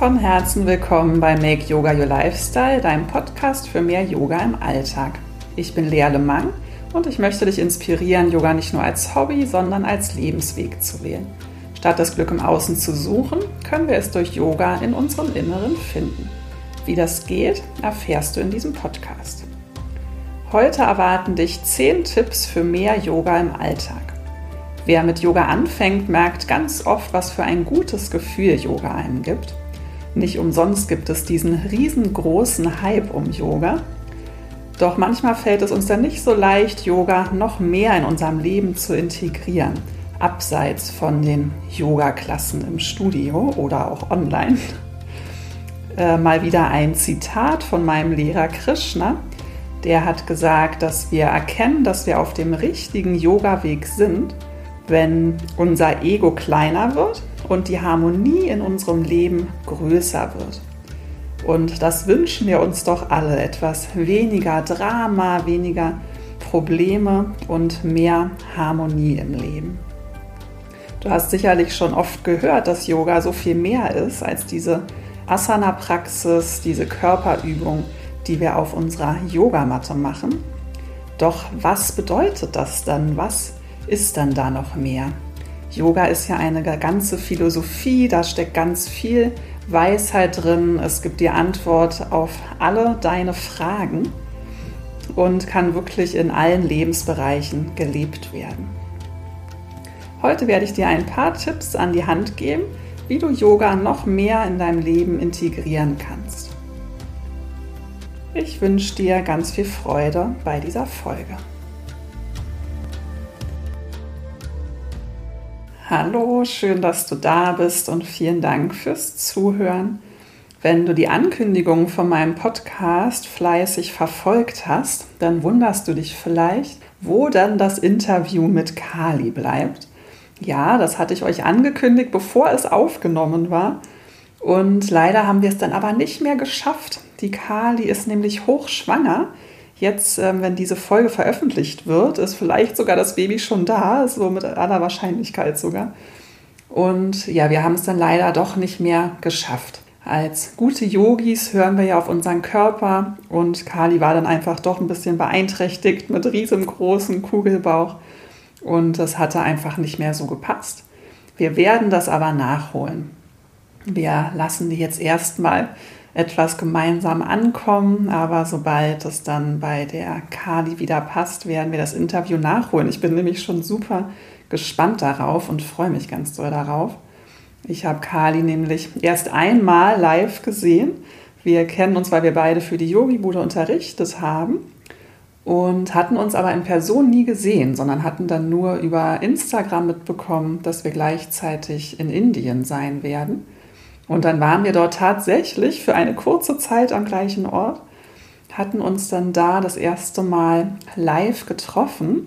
von Herzen willkommen bei Make Yoga Your Lifestyle, deinem Podcast für mehr Yoga im Alltag. Ich bin Lea Lemang und ich möchte dich inspirieren, Yoga nicht nur als Hobby, sondern als Lebensweg zu wählen. Statt das Glück im Außen zu suchen, können wir es durch Yoga in unserem Inneren finden. Wie das geht, erfährst du in diesem Podcast. Heute erwarten dich 10 Tipps für mehr Yoga im Alltag. Wer mit Yoga anfängt, merkt ganz oft, was für ein gutes Gefühl Yoga einem gibt. Nicht umsonst gibt es diesen riesengroßen Hype um Yoga. Doch manchmal fällt es uns dann nicht so leicht, Yoga noch mehr in unserem Leben zu integrieren, abseits von den Yoga-Klassen im Studio oder auch online. Äh, mal wieder ein Zitat von meinem Lehrer Krishna. Der hat gesagt, dass wir erkennen, dass wir auf dem richtigen Yoga-Weg sind, wenn unser Ego kleiner wird und die Harmonie in unserem Leben größer wird. Und das wünschen wir uns doch alle, etwas weniger Drama, weniger Probleme und mehr Harmonie im Leben. Du hast sicherlich schon oft gehört, dass Yoga so viel mehr ist als diese Asana-Praxis, diese Körperübung, die wir auf unserer Yogamatte machen. Doch was bedeutet das dann? Was ist dann da noch mehr? Yoga ist ja eine ganze Philosophie, da steckt ganz viel Weisheit drin. Es gibt die Antwort auf alle deine Fragen und kann wirklich in allen Lebensbereichen gelebt werden. Heute werde ich dir ein paar Tipps an die Hand geben, wie du Yoga noch mehr in deinem Leben integrieren kannst. Ich wünsche dir ganz viel Freude bei dieser Folge. Hallo, schön, dass du da bist und vielen Dank fürs Zuhören. Wenn du die Ankündigung von meinem Podcast fleißig verfolgt hast, dann wunderst du dich vielleicht, wo dann das Interview mit Kali bleibt. Ja, das hatte ich euch angekündigt, bevor es aufgenommen war. Und leider haben wir es dann aber nicht mehr geschafft. Die Kali ist nämlich hochschwanger Jetzt, ähm, wenn diese Folge veröffentlicht wird, ist vielleicht sogar das Baby schon da, so mit aller Wahrscheinlichkeit sogar. Und ja, wir haben es dann leider doch nicht mehr geschafft. Als gute Yogis hören wir ja auf unseren Körper und Kali war dann einfach doch ein bisschen beeinträchtigt mit riesengroßem Kugelbauch und das hatte einfach nicht mehr so gepasst. Wir werden das aber nachholen. Wir lassen die jetzt erstmal etwas gemeinsam ankommen. Aber sobald es dann bei der Kali wieder passt, werden wir das Interview nachholen. Ich bin nämlich schon super gespannt darauf und freue mich ganz doll darauf. Ich habe Kali nämlich erst einmal live gesehen. Wir kennen uns, weil wir beide für die Yogi-Bude unterrichtet haben und hatten uns aber in Person nie gesehen, sondern hatten dann nur über Instagram mitbekommen, dass wir gleichzeitig in Indien sein werden. Und dann waren wir dort tatsächlich für eine kurze Zeit am gleichen Ort, hatten uns dann da das erste Mal live getroffen.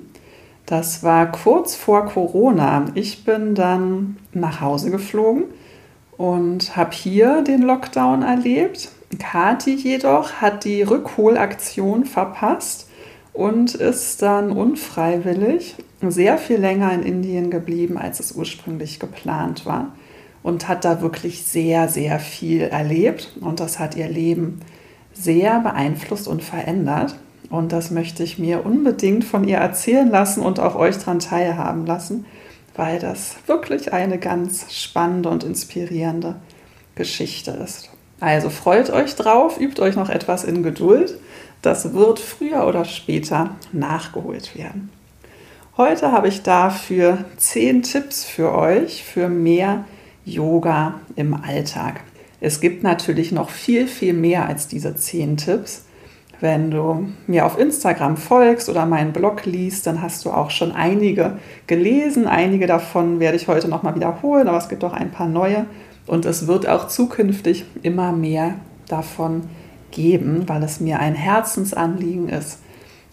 Das war kurz vor Corona. Ich bin dann nach Hause geflogen und habe hier den Lockdown erlebt. Kati jedoch hat die Rückholaktion verpasst und ist dann unfreiwillig sehr viel länger in Indien geblieben, als es ursprünglich geplant war und hat da wirklich sehr, sehr viel erlebt und das hat ihr Leben sehr beeinflusst und verändert. Und das möchte ich mir unbedingt von ihr erzählen lassen und auch euch daran teilhaben lassen, weil das wirklich eine ganz spannende und inspirierende Geschichte ist. Also freut euch drauf, übt euch noch etwas in Geduld. Das wird früher oder später nachgeholt werden. Heute habe ich dafür zehn Tipps für euch für mehr Yoga im Alltag. Es gibt natürlich noch viel, viel mehr als diese zehn Tipps. Wenn du mir auf Instagram folgst oder meinen Blog liest, dann hast du auch schon einige gelesen. Einige davon werde ich heute nochmal wiederholen, aber es gibt auch ein paar neue. Und es wird auch zukünftig immer mehr davon geben, weil es mir ein Herzensanliegen ist,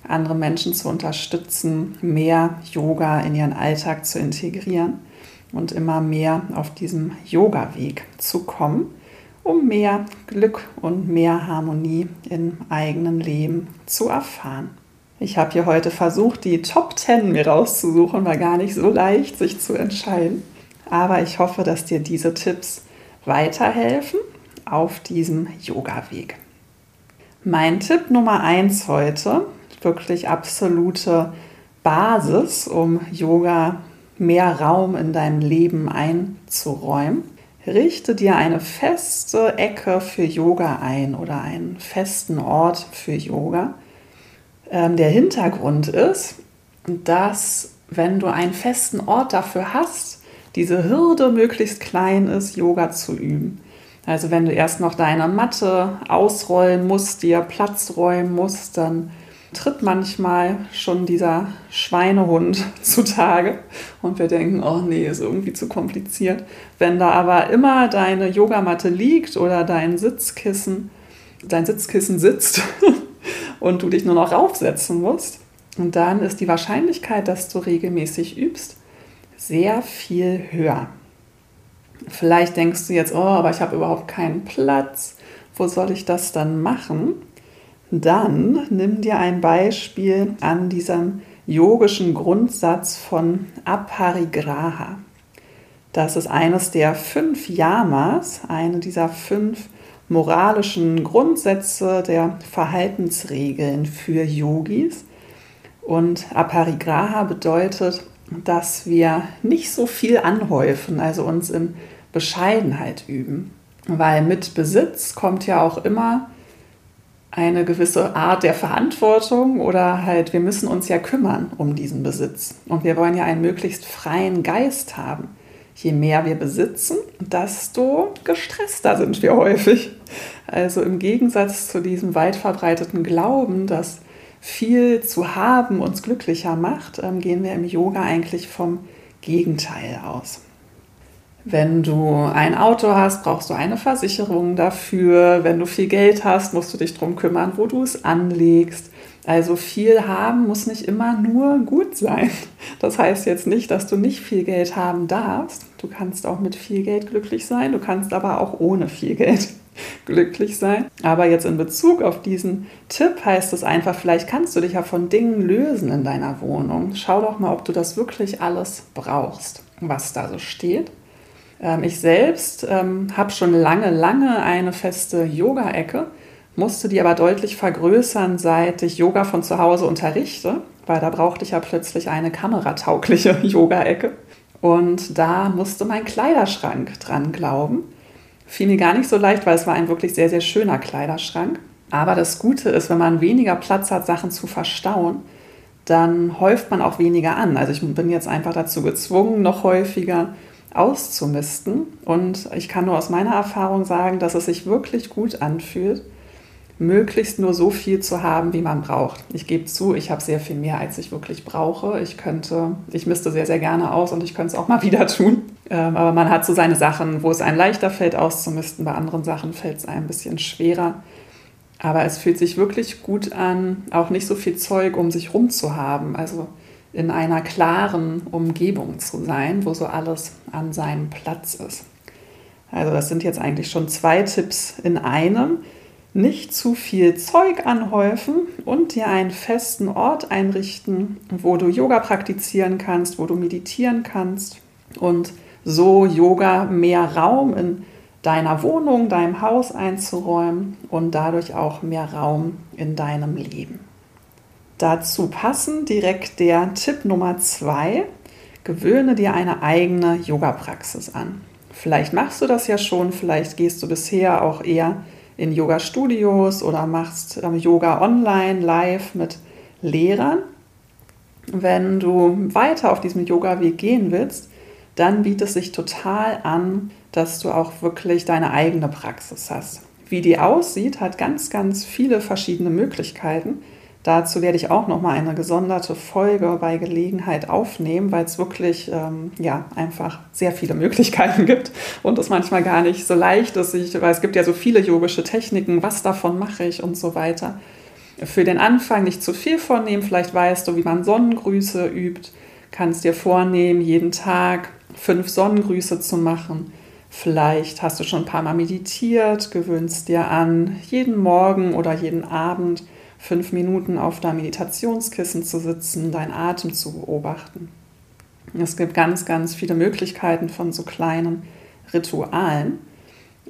andere Menschen zu unterstützen, mehr Yoga in ihren Alltag zu integrieren und immer mehr auf diesem Yoga-Weg zu kommen, um mehr Glück und mehr Harmonie im eigenen Leben zu erfahren. Ich habe hier heute versucht, die Top 10 mir rauszusuchen, war gar nicht so leicht, sich zu entscheiden. Aber ich hoffe, dass dir diese Tipps weiterhelfen auf diesem Yoga-Weg. Mein Tipp Nummer eins heute, wirklich absolute Basis, um Yoga mehr Raum in deinem Leben einzuräumen. Richte dir eine feste Ecke für Yoga ein oder einen festen Ort für Yoga. Ähm, der Hintergrund ist, dass wenn du einen festen Ort dafür hast, diese Hürde möglichst klein ist, Yoga zu üben. Also wenn du erst noch deine Matte ausrollen musst, dir Platz räumen musst, dann tritt manchmal schon dieser Schweinehund zutage und wir denken, oh nee, ist irgendwie zu kompliziert. Wenn da aber immer deine Yogamatte liegt oder dein Sitzkissen, dein Sitzkissen sitzt und du dich nur noch raufsetzen musst, und dann ist die Wahrscheinlichkeit, dass du regelmäßig übst, sehr viel höher. Vielleicht denkst du jetzt, oh, aber ich habe überhaupt keinen Platz. Wo soll ich das dann machen? Dann nimm dir ein Beispiel an diesem yogischen Grundsatz von Aparigraha. Das ist eines der fünf Yamas, eine dieser fünf moralischen Grundsätze der Verhaltensregeln für Yogis. Und Aparigraha bedeutet, dass wir nicht so viel anhäufen, also uns in Bescheidenheit üben. Weil mit Besitz kommt ja auch immer eine gewisse Art der Verantwortung oder halt, wir müssen uns ja kümmern um diesen Besitz. Und wir wollen ja einen möglichst freien Geist haben. Je mehr wir besitzen, desto gestresster sind wir häufig. Also im Gegensatz zu diesem weit verbreiteten Glauben, dass viel zu haben uns glücklicher macht, ähm, gehen wir im Yoga eigentlich vom Gegenteil aus. Wenn du ein Auto hast, brauchst du eine Versicherung dafür. Wenn du viel Geld hast, musst du dich darum kümmern, wo du es anlegst. Also viel haben muss nicht immer nur gut sein. Das heißt jetzt nicht, dass du nicht viel Geld haben darfst. Du kannst auch mit viel Geld glücklich sein, du kannst aber auch ohne viel Geld glücklich sein. Aber jetzt in Bezug auf diesen Tipp heißt es einfach, vielleicht kannst du dich ja von Dingen lösen in deiner Wohnung. Schau doch mal, ob du das wirklich alles brauchst, was da so steht. Ähm, ich selbst ähm, habe schon lange, lange eine feste Yoga-Ecke, musste die aber deutlich vergrößern, seit ich Yoga von zu Hause unterrichte, weil da brauchte ich ja plötzlich eine kamerataugliche Yoga-Ecke. Und da musste mein Kleiderschrank dran glauben. Fiel mir gar nicht so leicht, weil es war ein wirklich sehr, sehr schöner Kleiderschrank. Aber das Gute ist, wenn man weniger Platz hat, Sachen zu verstauen, dann häuft man auch weniger an. Also ich bin jetzt einfach dazu gezwungen, noch häufiger auszumisten. Und ich kann nur aus meiner Erfahrung sagen, dass es sich wirklich gut anfühlt, möglichst nur so viel zu haben, wie man braucht. Ich gebe zu, ich habe sehr viel mehr, als ich wirklich brauche. Ich könnte, ich misste sehr, sehr gerne aus und ich könnte es auch mal wieder tun. Ähm, aber man hat so seine Sachen, wo es einem leichter fällt, auszumisten. Bei anderen Sachen fällt es einem ein bisschen schwerer. Aber es fühlt sich wirklich gut an, auch nicht so viel Zeug um sich rum zu haben. Also in einer klaren Umgebung zu sein, wo so alles an seinem Platz ist. Also das sind jetzt eigentlich schon zwei Tipps in einem. Nicht zu viel Zeug anhäufen und dir einen festen Ort einrichten, wo du Yoga praktizieren kannst, wo du meditieren kannst und so Yoga mehr Raum in deiner Wohnung, deinem Haus einzuräumen und dadurch auch mehr Raum in deinem Leben. Dazu passen direkt der Tipp Nummer zwei. Gewöhne dir eine eigene Yoga-Praxis an. Vielleicht machst du das ja schon, vielleicht gehst du bisher auch eher in Yoga-Studios oder machst ähm, Yoga online, live mit Lehrern. Wenn du weiter auf diesem Yoga-Weg gehen willst, dann bietet es sich total an, dass du auch wirklich deine eigene Praxis hast. Wie die aussieht, hat ganz, ganz viele verschiedene Möglichkeiten. Dazu werde ich auch noch mal eine gesonderte Folge bei Gelegenheit aufnehmen, weil es wirklich ähm, ja einfach sehr viele Möglichkeiten gibt und es manchmal gar nicht so leicht ist. Ich, weil es gibt ja so viele yogische Techniken, was davon mache ich und so weiter. Für den Anfang nicht zu viel vornehmen. Vielleicht weißt du, wie man Sonnengrüße übt. Kannst dir vornehmen, jeden Tag fünf Sonnengrüße zu machen. Vielleicht hast du schon ein paar Mal meditiert, gewöhnst dir an, jeden Morgen oder jeden Abend fünf Minuten auf deinem Meditationskissen zu sitzen, deinen Atem zu beobachten. Es gibt ganz, ganz viele Möglichkeiten von so kleinen Ritualen.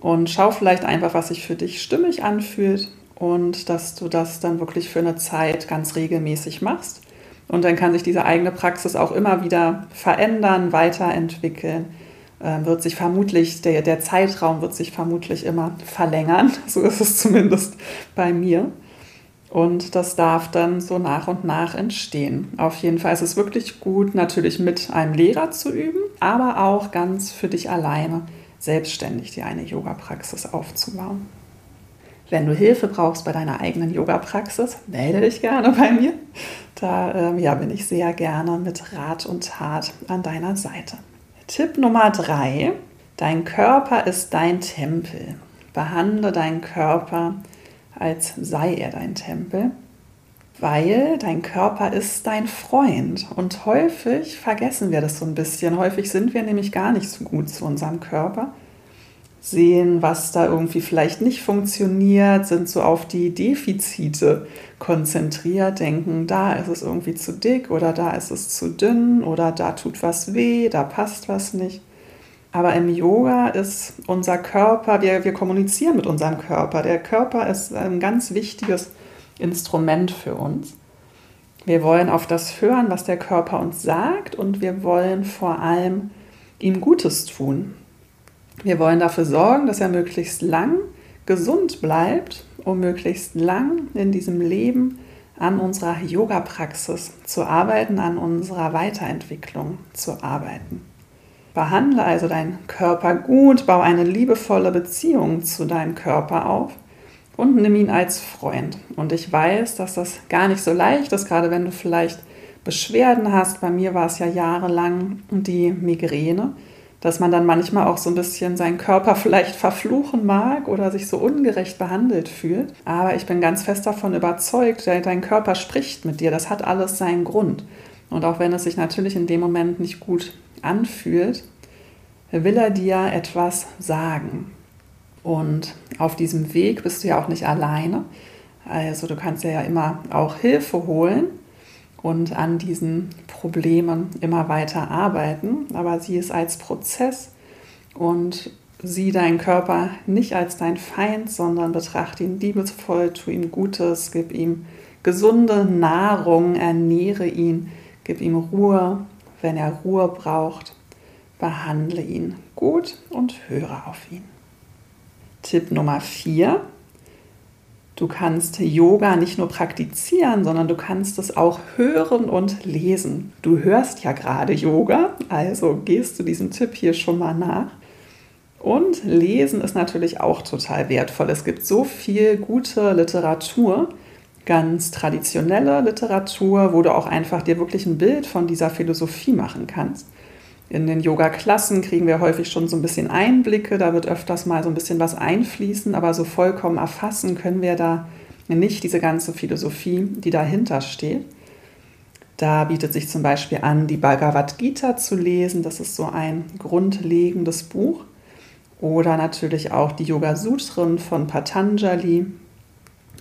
und schau vielleicht einfach, was sich für dich stimmig anfühlt und dass du das dann wirklich für eine Zeit ganz regelmäßig machst. Und dann kann sich diese eigene Praxis auch immer wieder verändern, weiterentwickeln. Äh, wird sich vermutlich, der, der Zeitraum wird sich vermutlich immer verlängern. So ist es zumindest bei mir. Und das darf dann so nach und nach entstehen. Auf jeden Fall ist es wirklich gut, natürlich mit einem Lehrer zu üben, aber auch ganz für dich alleine selbstständig dir eine Yoga-Praxis aufzubauen. Wenn du Hilfe brauchst bei deiner eigenen Yoga-Praxis, melde dich gerne bei mir. Da ähm, ja, bin ich sehr gerne mit Rat und Tat an deiner Seite. Tipp Nummer drei: Dein Körper ist dein Tempel. Behandle deinen Körper, als sei er dein Tempel, weil dein Körper ist dein Freund. Und häufig vergessen wir das so ein bisschen. Häufig sind wir nämlich gar nicht so gut zu unserem Körper sehen, was da irgendwie vielleicht nicht funktioniert, sind so auf die Defizite konzentriert, denken, da ist es irgendwie zu dick oder da ist es zu dünn oder da tut was weh, da passt was nicht. Aber im Yoga ist unser Körper, wir, wir kommunizieren mit unserem Körper. Der Körper ist ein ganz wichtiges Instrument für uns. Wir wollen auf das hören, was der Körper uns sagt und wir wollen vor allem ihm Gutes tun. Wir wollen dafür sorgen, dass er möglichst lang gesund bleibt, um möglichst lang in diesem Leben an unserer Yoga-Praxis zu arbeiten, an unserer Weiterentwicklung zu arbeiten. Behandle also deinen Körper gut, baue eine liebevolle Beziehung zu deinem Körper auf und nimm ihn als Freund. Und ich weiß, dass das gar nicht so leicht ist, gerade wenn du vielleicht Beschwerden hast. Bei mir war es ja jahrelang die Migräne dass man dann manchmal auch so ein bisschen seinen Körper vielleicht verfluchen mag oder sich so ungerecht behandelt fühlt. Aber ich bin ganz fest davon überzeugt, dein Körper spricht mit dir. Das hat alles seinen Grund. Und auch wenn es sich natürlich in dem Moment nicht gut anfühlt, will er dir etwas sagen. Und auf diesem Weg bist du ja auch nicht alleine. Also du kannst ja immer auch Hilfe holen und an diesen Problemen immer weiter arbeiten. Aber sieh es als Prozess und sieh deinen Körper nicht als dein Feind, sondern betrachte ihn liebevoll, tu ihm Gutes, gib ihm gesunde Nahrung, ernähre ihn, gib ihm Ruhe, wenn er Ruhe braucht, behandle ihn gut und höre auf ihn. Tipp Nummer 4 Du kannst Yoga nicht nur praktizieren, sondern du kannst es auch hören und lesen. Du hörst ja gerade Yoga, also gehst du diesem Tipp hier schon mal nach. Und lesen ist natürlich auch total wertvoll. Es gibt so viel gute Literatur, ganz traditionelle Literatur, wo du auch einfach dir wirklich ein Bild von dieser Philosophie machen kannst. In den Yoga-Klassen kriegen wir häufig schon so ein bisschen Einblicke, da wird öfters mal so ein bisschen was einfließen, aber so vollkommen erfassen können wir da nicht diese ganze Philosophie, die dahinter steht. Da bietet sich zum Beispiel an, die Bhagavad Gita zu lesen, das ist so ein grundlegendes Buch. Oder natürlich auch die Yoga Sutren von Patanjali.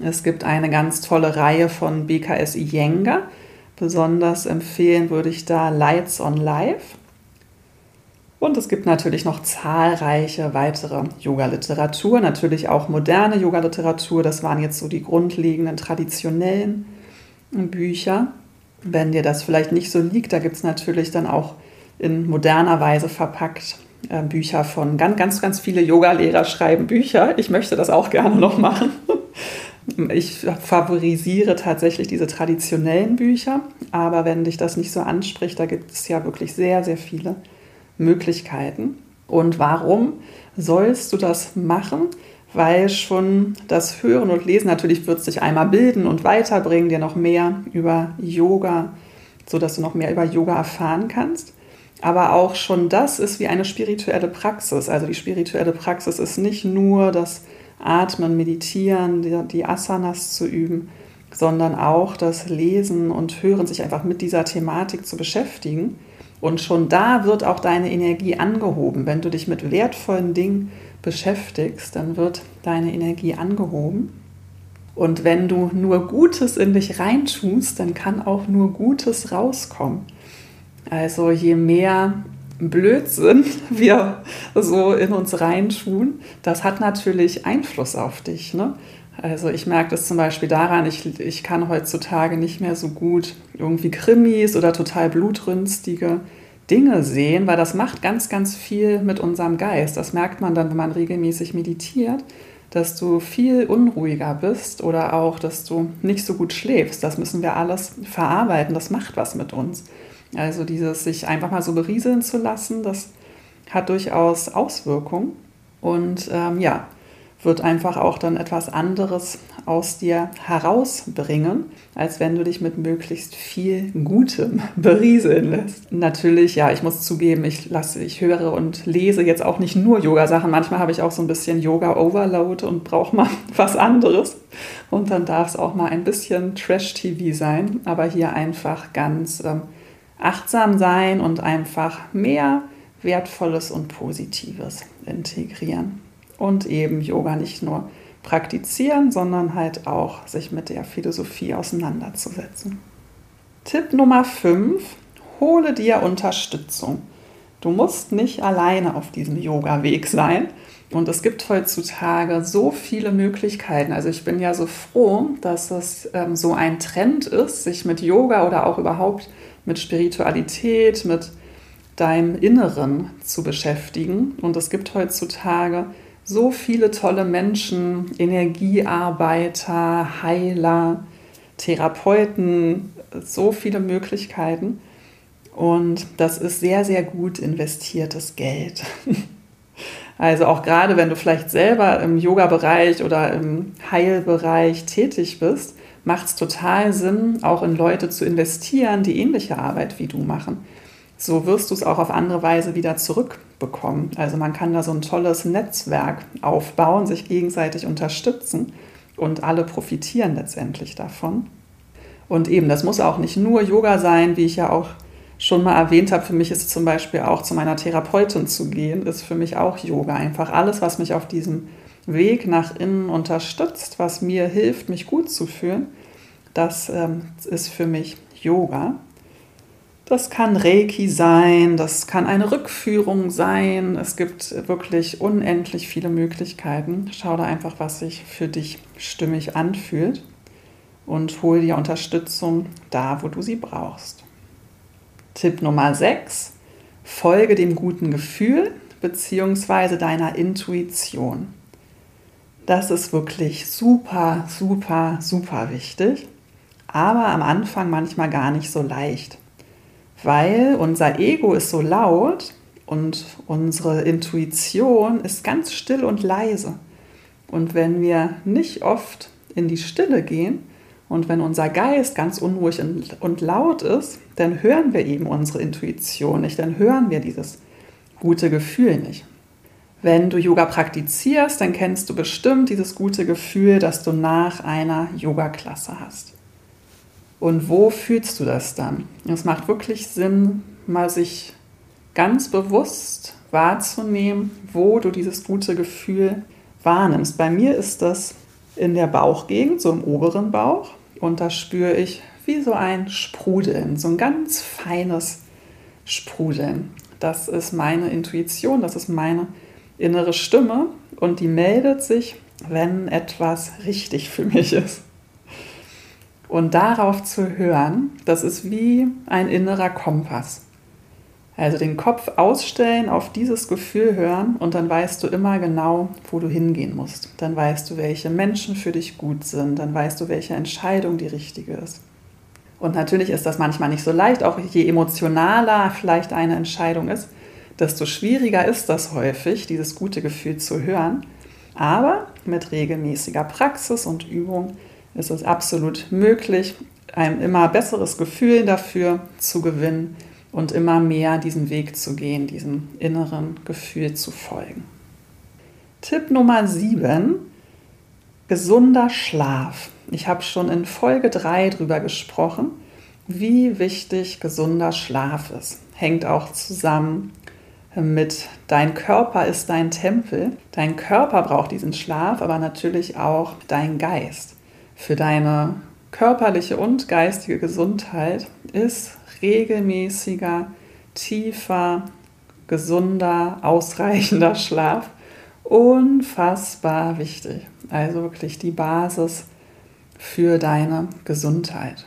Es gibt eine ganz tolle Reihe von BKS Iyengar. Besonders empfehlen würde ich da Lights on Life. Und es gibt natürlich noch zahlreiche weitere Yoga-Literatur, natürlich auch moderne Yoga-Literatur. Das waren jetzt so die grundlegenden traditionellen Bücher. Wenn dir das vielleicht nicht so liegt, da gibt es natürlich dann auch in moderner Weise verpackt äh, Bücher von ganz, ganz, ganz viele Yoga-Lehrer schreiben Bücher. Ich möchte das auch gerne noch machen. Ich favorisiere tatsächlich diese traditionellen Bücher, aber wenn dich das nicht so anspricht, da gibt es ja wirklich sehr, sehr viele Möglichkeiten. Und warum sollst du das machen? Weil schon das Hören und Lesen natürlich wird sich einmal bilden und weiterbringen, dir noch mehr über Yoga, sodass du noch mehr über Yoga erfahren kannst. Aber auch schon das ist wie eine spirituelle Praxis. Also die spirituelle Praxis ist nicht nur das Atmen, Meditieren, die, die Asanas zu üben, sondern auch das Lesen und Hören, sich einfach mit dieser Thematik zu beschäftigen. Und schon da wird auch deine Energie angehoben. Wenn du dich mit wertvollen Dingen beschäftigst, dann wird deine Energie angehoben. Und wenn du nur Gutes in dich reintust, dann kann auch nur Gutes rauskommen. Also je mehr Blödsinn wir so in uns reintun, das hat natürlich Einfluss auf dich. Ne? Also ich merke das zum Beispiel daran, ich, ich kann heutzutage nicht mehr so gut irgendwie Krimis oder total blutrünstige Dinge sehen, weil das macht ganz, ganz viel mit unserem Geist. Das merkt man dann, wenn man regelmäßig meditiert, dass du viel unruhiger bist oder auch, dass du nicht so gut schläfst. Das müssen wir alles verarbeiten. Das macht was mit uns. Also dieses sich einfach mal so berieseln zu lassen, das hat durchaus Auswirkungen. Und ähm, ja, wird einfach auch dann etwas anderes aus dir herausbringen, als wenn du dich mit möglichst viel Gutem berieseln lässt. Natürlich, ja, ich muss zugeben, ich lasse, ich höre und lese jetzt auch nicht nur Yoga-Sachen. Manchmal habe ich auch so ein bisschen Yoga-Overload und brauche mal was anderes. Und dann darf es auch mal ein bisschen Trash-TV sein, aber hier einfach ganz ähm, achtsam sein und einfach mehr Wertvolles und Positives integrieren und eben Yoga nicht nur praktizieren, sondern halt auch sich mit der Philosophie auseinanderzusetzen. Tipp Nummer 5, hole dir Unterstützung. Du musst nicht alleine auf diesem Yoga-Weg sein. Und es gibt heutzutage so viele Möglichkeiten. Also ich bin ja so froh, dass es ähm, so ein Trend ist, sich mit Yoga oder auch überhaupt mit Spiritualität, mit deinem Inneren zu beschäftigen. Und es gibt heutzutage so viele tolle Menschen, Energiearbeiter, Heiler, Therapeuten, so viele Möglichkeiten. Und das ist sehr, sehr gut investiertes Geld. Also auch gerade wenn du vielleicht selber im Yoga-Bereich oder im Heilbereich tätig bist, macht es total Sinn, auch in Leute zu investieren, die ähnliche Arbeit wie du machen so wirst du es auch auf andere Weise wieder zurückbekommen. Also man kann da so ein tolles Netzwerk aufbauen, sich gegenseitig unterstützen und alle profitieren letztendlich davon. Und eben, das muss auch nicht nur Yoga sein, wie ich ja auch schon mal erwähnt habe. Für mich ist zum Beispiel auch zu meiner Therapeutin zu gehen, ist für mich auch Yoga. Einfach alles, was mich auf diesem Weg nach innen unterstützt, was mir hilft, mich gut zu fühlen, das ähm, ist für mich Yoga. Das kann Reiki sein, das kann eine Rückführung sein. Es gibt wirklich unendlich viele Möglichkeiten. Schau da einfach, was sich für dich stimmig anfühlt und hol dir Unterstützung da, wo du sie brauchst. Tipp Nummer 6. Folge dem guten Gefühl bzw. deiner Intuition. Das ist wirklich super, super, super wichtig, aber am Anfang manchmal gar nicht so leicht weil unser Ego ist so laut und unsere Intuition ist ganz still und leise. Und wenn wir nicht oft in die Stille gehen und wenn unser Geist ganz unruhig und laut ist, dann hören wir eben unsere Intuition nicht, dann hören wir dieses gute Gefühl nicht. Wenn du Yoga praktizierst, dann kennst du bestimmt dieses gute Gefühl, das du nach einer Yoga-Klasse hast. Und wo fühlst du das dann? Es macht wirklich Sinn, mal sich ganz bewusst wahrzunehmen, wo du dieses gute Gefühl wahrnimmst. Bei mir ist das in der Bauchgegend, so im oberen Bauch. Und da spüre ich wie so ein Sprudeln, so ein ganz feines Sprudeln. Das ist meine Intuition, das ist meine innere Stimme und die meldet sich, wenn etwas richtig für mich ist. Und darauf zu hören, das ist wie ein innerer Kompass. Also den Kopf ausstellen, auf dieses Gefühl hören und dann weißt du immer genau, wo du hingehen musst. Dann weißt du, welche Menschen für dich gut sind, dann weißt du, welche Entscheidung die richtige ist. Und natürlich ist das manchmal nicht so leicht, auch je emotionaler vielleicht eine Entscheidung ist, desto schwieriger ist das häufig, dieses gute Gefühl zu hören. Aber mit regelmäßiger Praxis und Übung ist es absolut möglich, ein immer besseres Gefühl dafür zu gewinnen und immer mehr diesen Weg zu gehen, diesem inneren Gefühl zu folgen. Tipp Nummer 7, gesunder Schlaf. Ich habe schon in Folge 3 darüber gesprochen, wie wichtig gesunder Schlaf ist. Hängt auch zusammen mit dein Körper ist dein Tempel. Dein Körper braucht diesen Schlaf, aber natürlich auch dein Geist für deine körperliche und geistige Gesundheit ist regelmäßiger, tiefer, gesunder, ausreichender Schlaf unfassbar wichtig. Also wirklich die Basis für deine Gesundheit.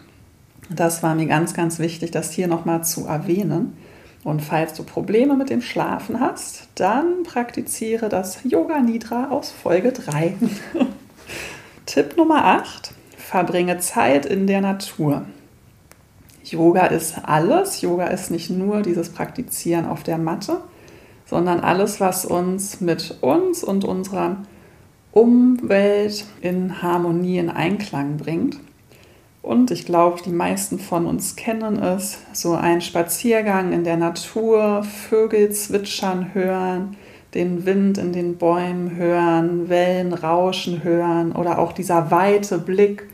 Das war mir ganz, ganz wichtig, das hier nochmal zu erwähnen. Und falls du Probleme mit dem Schlafen hast, dann praktiziere das Yoga Nidra aus Folge 3. Tipp Nummer 8. Verbringe Zeit in der Natur. Yoga ist alles. Yoga ist nicht nur dieses Praktizieren auf der Matte, sondern alles, was uns mit uns und unserer Umwelt in Harmonie, in Einklang bringt. Und ich glaube, die meisten von uns kennen es, so ein Spaziergang in der Natur, Vögel zwitschern hören, den Wind in den Bäumen hören, Wellen rauschen hören oder auch dieser weite Blick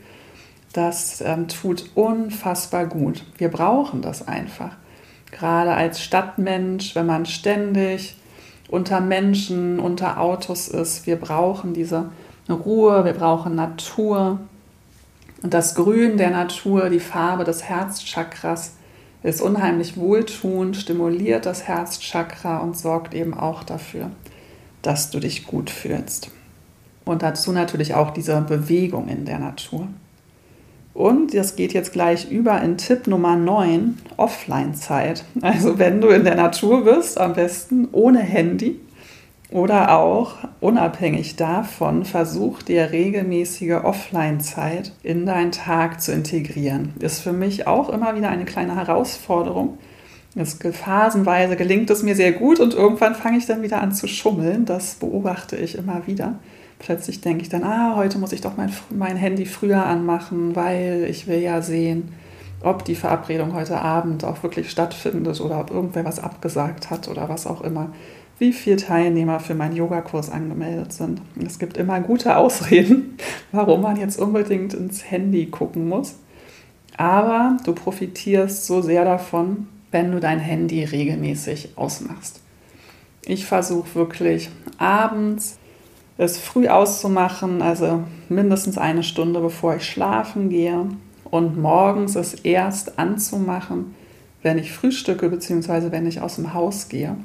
das ähm, tut unfassbar gut. Wir brauchen das einfach. Gerade als Stadtmensch, wenn man ständig unter Menschen, unter Autos ist, wir brauchen diese Ruhe, wir brauchen Natur. Und das Grün der Natur, die Farbe des Herzchakras, ist unheimlich wohltuend, stimuliert das Herzchakra und sorgt eben auch dafür, dass du dich gut fühlst. Und dazu natürlich auch diese Bewegung in der Natur. Und das geht jetzt gleich über in Tipp Nummer 9, Offline-Zeit. Also wenn du in der Natur bist, am besten ohne Handy oder auch unabhängig davon, versuch dir regelmäßige Offline-Zeit in deinen Tag zu integrieren. Ist für mich auch immer wieder eine kleine Herausforderung. Es, phasenweise gelingt es mir sehr gut und irgendwann fange ich dann wieder an zu schummeln. Das beobachte ich immer wieder plötzlich denke ich dann, ah, heute muss ich doch mein, mein Handy früher anmachen, weil ich will ja sehen, ob die Verabredung heute Abend auch wirklich stattfindet oder ob irgendwer was abgesagt hat oder was auch immer. Wie viele Teilnehmer für meinen Yogakurs angemeldet sind. Es gibt immer gute Ausreden, warum man jetzt unbedingt ins Handy gucken muss. Aber du profitierst so sehr davon, wenn du dein Handy regelmäßig ausmachst. Ich versuche wirklich abends es früh auszumachen, also mindestens eine Stunde bevor ich schlafen gehe und morgens es erst anzumachen, wenn ich frühstücke bzw. wenn ich aus dem Haus gehe.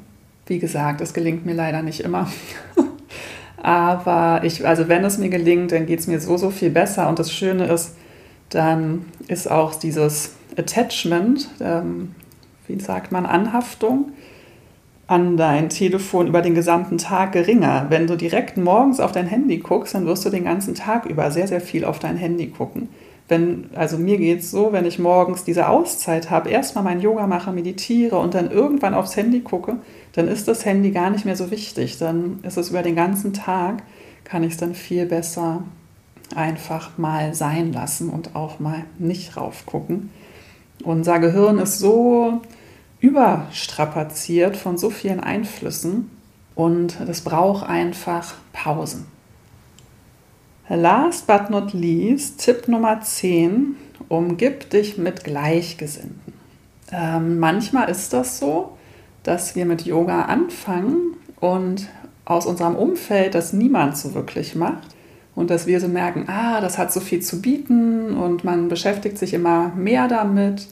Wie gesagt, es gelingt mir leider nicht immer. Aber ich, also wenn es mir gelingt, dann geht es mir so, so viel besser. Und das Schöne ist, dann ist auch dieses Attachment, ähm, wie sagt man, Anhaftung, an dein Telefon über den gesamten Tag geringer. Wenn du direkt morgens auf dein Handy guckst, dann wirst du den ganzen Tag über sehr, sehr viel auf dein Handy gucken. Wenn, also mir geht es so, wenn ich morgens diese Auszeit habe, erstmal mein Yoga mache, meditiere und dann irgendwann aufs Handy gucke, dann ist das Handy gar nicht mehr so wichtig. Dann ist es über den ganzen Tag, kann ich es dann viel besser einfach mal sein lassen und auch mal nicht raufgucken. Unser Gehirn ist so überstrapaziert von so vielen Einflüssen und das braucht einfach Pausen. Last but not least, Tipp Nummer 10, umgib dich mit Gleichgesinnten. Ähm, manchmal ist das so, dass wir mit Yoga anfangen und aus unserem Umfeld das niemand so wirklich macht und dass wir so merken, ah, das hat so viel zu bieten und man beschäftigt sich immer mehr damit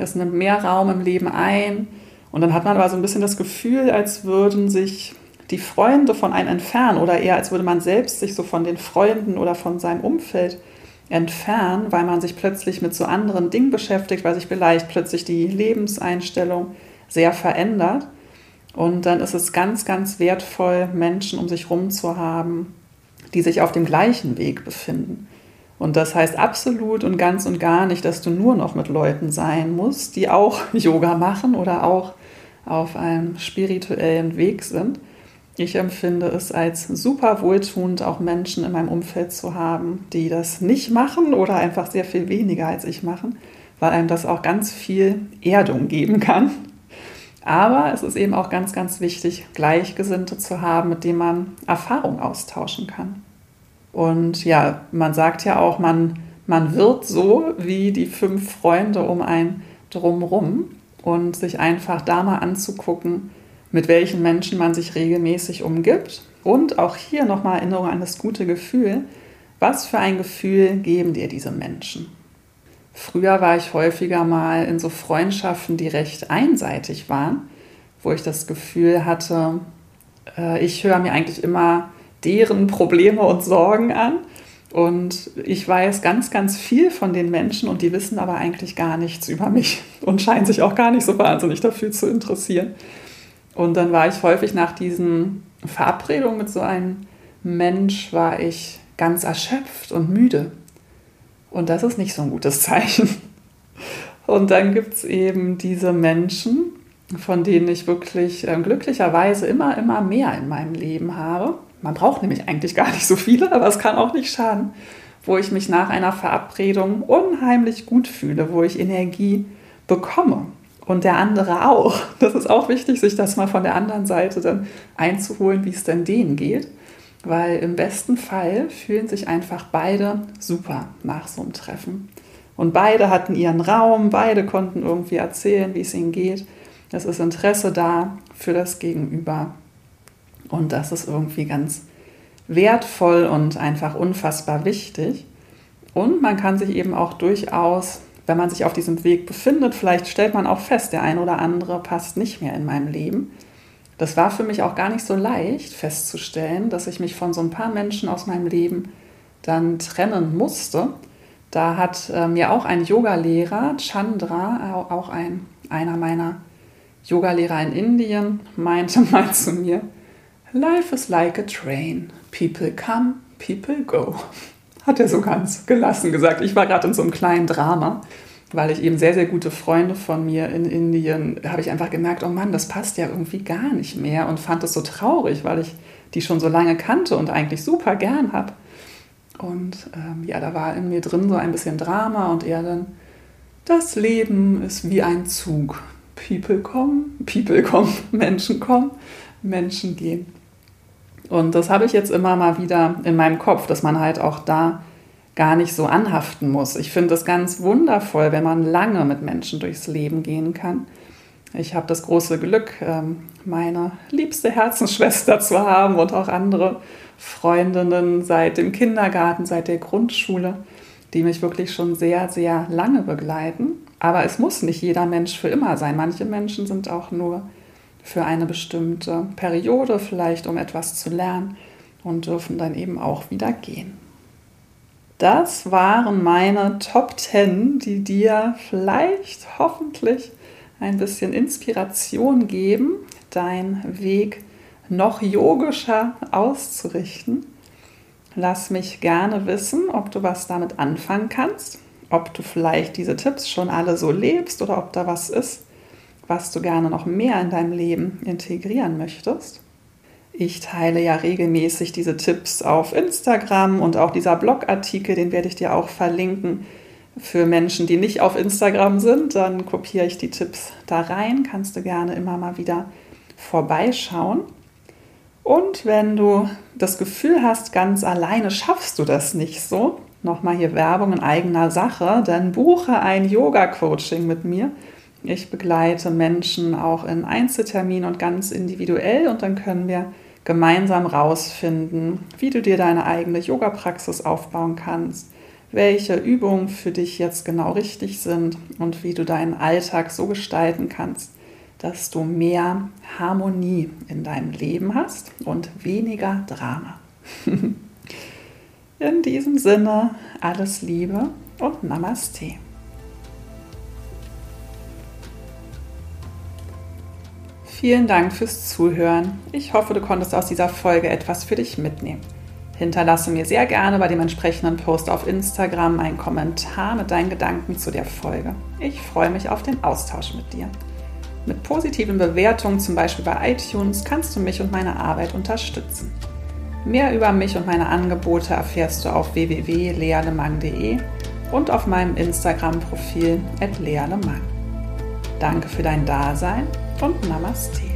es nimmt mehr Raum im Leben ein. Und dann hat man aber so ein bisschen das Gefühl, als würden sich die Freunde von einem entfernen oder eher als würde man selbst sich so von den Freunden oder von seinem Umfeld entfernen, weil man sich plötzlich mit so anderen Dingen beschäftigt, weil sich vielleicht plötzlich die Lebenseinstellung sehr verändert. Und dann ist es ganz, ganz wertvoll, Menschen um sich herum zu haben, die sich auf dem gleichen Weg befinden. Und das heißt absolut und ganz und gar nicht, dass du nur noch mit Leuten sein musst, die auch Yoga machen oder auch auf einem spirituellen Weg sind. Ich empfinde es als super wohltuend, auch Menschen in meinem Umfeld zu haben, die das nicht machen oder einfach sehr viel weniger als ich machen, weil einem das auch ganz viel Erdung geben kann. Aber es ist eben auch ganz, ganz wichtig, Gleichgesinnte zu haben, mit denen man Erfahrung austauschen kann. Und ja, man sagt ja auch, man, man wird so wie die fünf Freunde um einen drumrum und sich einfach da mal anzugucken, mit welchen Menschen man sich regelmäßig umgibt. Und auch hier nochmal Erinnerung an das gute Gefühl. Was für ein Gefühl geben dir diese Menschen? Früher war ich häufiger mal in so Freundschaften, die recht einseitig waren, wo ich das Gefühl hatte, äh, ich höre mir eigentlich immer deren Probleme und Sorgen an. Und ich weiß ganz, ganz viel von den Menschen und die wissen aber eigentlich gar nichts über mich und scheinen sich auch gar nicht so wahnsinnig dafür zu interessieren. Und dann war ich häufig nach diesen Verabredungen mit so einem Mensch, war ich ganz erschöpft und müde. Und das ist nicht so ein gutes Zeichen. Und dann gibt es eben diese Menschen, von denen ich wirklich äh, glücklicherweise immer, immer mehr in meinem Leben habe. Man braucht nämlich eigentlich gar nicht so viele, aber es kann auch nicht schaden, wo ich mich nach einer Verabredung unheimlich gut fühle, wo ich Energie bekomme und der andere auch. Das ist auch wichtig, sich das mal von der anderen Seite dann einzuholen, wie es denn denen geht, weil im besten Fall fühlen sich einfach beide super nach so einem Treffen. Und beide hatten ihren Raum, beide konnten irgendwie erzählen, wie es ihnen geht. Es ist Interesse da für das Gegenüber. Und das ist irgendwie ganz wertvoll und einfach unfassbar wichtig. Und man kann sich eben auch durchaus, wenn man sich auf diesem Weg befindet, vielleicht stellt man auch fest, der ein oder andere passt nicht mehr in meinem Leben. Das war für mich auch gar nicht so leicht festzustellen, dass ich mich von so ein paar Menschen aus meinem Leben dann trennen musste. Da hat äh, mir auch ein Yogalehrer, Chandra, auch ein, einer meiner Yogalehrer in Indien, meinte mal zu mir, Life is like a train. People come, people go. Hat er so ganz gelassen gesagt. Ich war gerade in so einem kleinen Drama, weil ich eben sehr, sehr gute Freunde von mir in Indien, habe ich einfach gemerkt, oh Mann, das passt ja irgendwie gar nicht mehr und fand es so traurig, weil ich die schon so lange kannte und eigentlich super gern habe. Und ähm, ja, da war in mir drin so ein bisschen Drama und er dann, das Leben ist wie ein Zug. People kommen, People kommen, Menschen kommen, Menschen gehen. Und das habe ich jetzt immer mal wieder in meinem Kopf, dass man halt auch da gar nicht so anhaften muss. Ich finde es ganz wundervoll, wenn man lange mit Menschen durchs Leben gehen kann. Ich habe das große Glück, ähm, meine liebste Herzensschwester zu haben und auch andere Freundinnen seit dem Kindergarten, seit der Grundschule, die mich wirklich schon sehr, sehr lange begleiten. Aber es muss nicht jeder Mensch für immer sein. Manche Menschen sind auch nur für eine bestimmte Periode, vielleicht um etwas zu lernen und dürfen dann eben auch wieder gehen. Das waren meine Top 10, die dir vielleicht hoffentlich ein bisschen Inspiration geben, deinen Weg noch yogischer auszurichten. Lass mich gerne wissen, ob du was damit anfangen kannst, ob du vielleicht diese Tipps schon alle so lebst oder ob da was ist, was du gerne noch mehr in deinem Leben integrieren möchtest. Ich teile ja regelmäßig diese Tipps auf Instagram und auch dieser Blogartikel, den werde ich dir auch verlinken. Für Menschen, die nicht auf Instagram sind, dann kopiere ich die Tipps da rein. Kannst du gerne immer mal wieder vorbeischauen. Und wenn du das Gefühl hast, ganz alleine schaffst du das nicht so, nochmal hier Werbung in eigener Sache, dann buche ein Yoga-Coaching mit mir. Ich begleite Menschen auch in Einzelterminen und ganz individuell und dann können wir gemeinsam rausfinden, wie du dir deine eigene Yoga-Praxis aufbauen kannst, welche Übungen für dich jetzt genau richtig sind und wie du deinen Alltag so gestalten kannst, dass du mehr Harmonie in deinem Leben hast und weniger Drama. In diesem Sinne alles Liebe und Namaste. Vielen Dank fürs Zuhören. Ich hoffe, du konntest aus dieser Folge etwas für dich mitnehmen. Hinterlasse mir sehr gerne bei dem entsprechenden Post auf Instagram einen Kommentar mit deinen Gedanken zu der Folge. Ich freue mich auf den Austausch mit dir. Mit positiven Bewertungen, zum Beispiel bei iTunes, kannst du mich und meine Arbeit unterstützen. Mehr über mich und meine Angebote erfährst du auf www.lealemang.de und auf meinem Instagram-Profil lealemang. Danke für dein Dasein und Namaste.